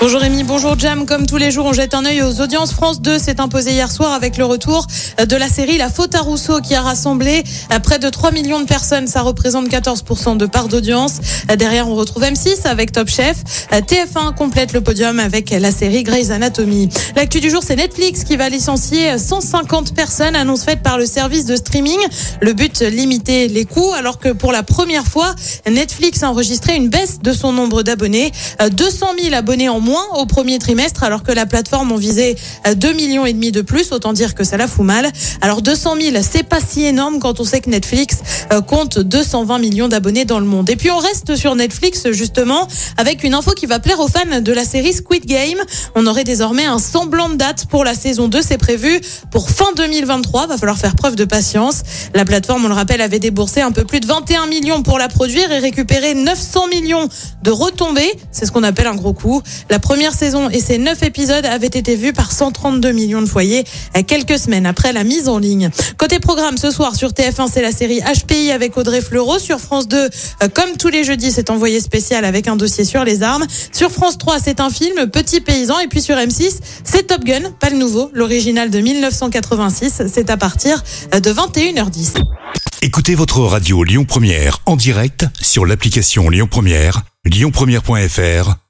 Bonjour Rémi, bonjour Jam. Comme tous les jours, on jette un œil aux audiences. France 2 s'est imposé hier soir avec le retour de la série La faute à Rousseau qui a rassemblé près de 3 millions de personnes. Ça représente 14% de part d'audience. Derrière, on retrouve M6 avec Top Chef. TF1 complète le podium avec la série Grey's Anatomy. L'actu du jour, c'est Netflix qui va licencier 150 personnes, annonce faite par le service de streaming. Le but, limiter les coûts, alors que pour la première fois, Netflix a enregistré une baisse de son nombre d'abonnés. 200 000 abonnés en moins moins au premier trimestre, alors que la plateforme en visait 2 millions et demi de plus. Autant dire que ça la fout mal. Alors 200 000, c'est pas si énorme quand on sait que Netflix euh, compte 220 millions d'abonnés dans le monde. Et puis on reste sur Netflix justement avec une info qui va plaire aux fans de la série Squid Game. On aurait désormais un semblant de date pour la saison 2. C'est prévu pour fin 2023. Va falloir faire preuve de patience. La plateforme, on le rappelle, avait déboursé un peu plus de 21 millions pour la produire et récupéré 900 millions de retombées. C'est ce qu'on appelle un gros coup. La première saison et ses neuf épisodes avaient été vus par 132 millions de foyers quelques semaines après la mise en ligne. Côté programme, ce soir sur TF1, c'est la série HPI avec Audrey Fleurot. Sur France 2, euh, comme tous les jeudis, c'est envoyé spécial avec un dossier sur les armes. Sur France 3, c'est un film, Petit Paysan. Et puis sur M6, c'est Top Gun, pas le nouveau, l'original de 1986. C'est à partir de 21h10. Écoutez votre radio Lyon Première en direct sur l'application Lyon Première, lyonpremière.fr